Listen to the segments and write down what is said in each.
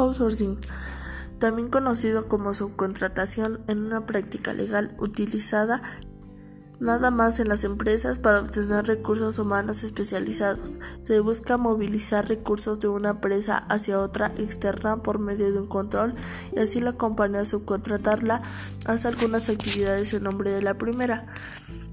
Outsourcing, también conocido como subcontratación en una práctica legal utilizada nada más en las empresas para obtener recursos humanos especializados. Se busca movilizar recursos de una empresa hacia otra externa por medio de un control y así la compañía subcontratarla hace algunas actividades en nombre de la primera.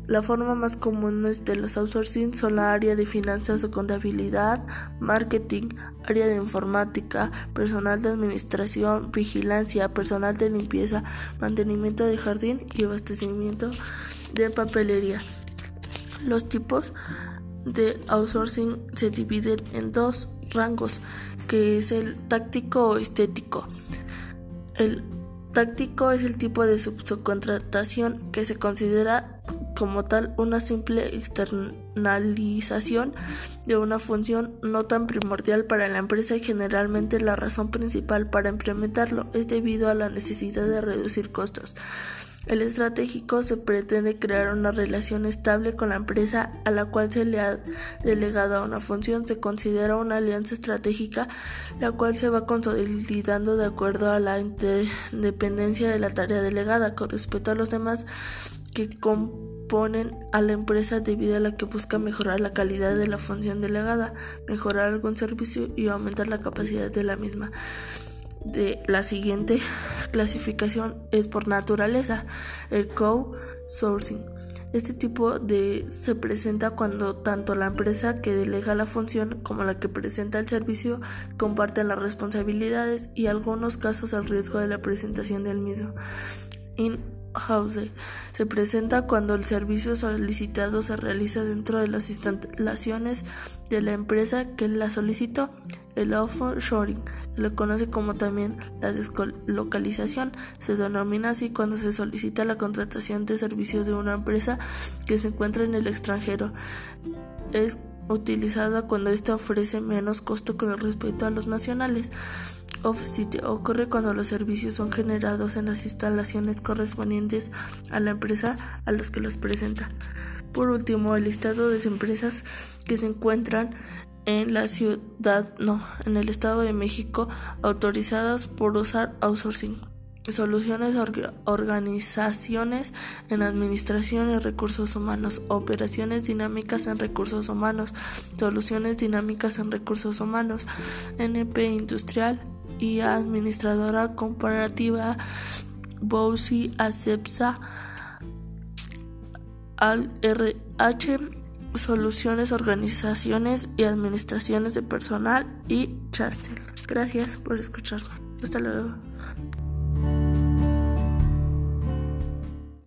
La forma más común de los outsourcing son la área de finanzas o contabilidad, marketing, área de informática, personal de administración, vigilancia, personal de limpieza, mantenimiento de jardín y abastecimiento de papelería. Los tipos de outsourcing se dividen en dos rangos, que es el táctico o estético. El táctico es el tipo de subcontratación que se considera como tal una simple externalización de una función no tan primordial para la empresa y generalmente la razón principal para implementarlo es debido a la necesidad de reducir costos. El estratégico se pretende crear una relación estable con la empresa a la cual se le ha delegado una función. Se considera una alianza estratégica la cual se va consolidando de acuerdo a la independencia de la tarea delegada con respecto a los demás que componen a la empresa debido a la que busca mejorar la calidad de la función delegada, mejorar algún servicio y aumentar la capacidad de la misma de la siguiente clasificación es por naturaleza, el co-sourcing. Este tipo de se presenta cuando tanto la empresa que delega la función como la que presenta el servicio comparten las responsabilidades y en algunos casos el riesgo de la presentación del mismo. House se presenta cuando el servicio solicitado se realiza dentro de las instalaciones de la empresa que la solicitó. El offshoring se le conoce como también la deslocalización. Se denomina así cuando se solicita la contratación de servicios de una empresa que se encuentra en el extranjero. Es utilizada cuando ésta ofrece menos costo con respecto a los nacionales. Off-Site ocurre cuando los servicios son generados en las instalaciones correspondientes a la empresa a los que los presenta. Por último, el listado de empresas que se encuentran en la ciudad, no, en el Estado de México, autorizadas por usar outsourcing. Soluciones organizaciones en administración y recursos humanos, operaciones dinámicas en recursos humanos, soluciones dinámicas en recursos humanos, NP industrial, y administradora comparativa Bowsi Acepsa RH Soluciones, Organizaciones y Administraciones de Personal y Chastel. Gracias por escucharme. Hasta luego.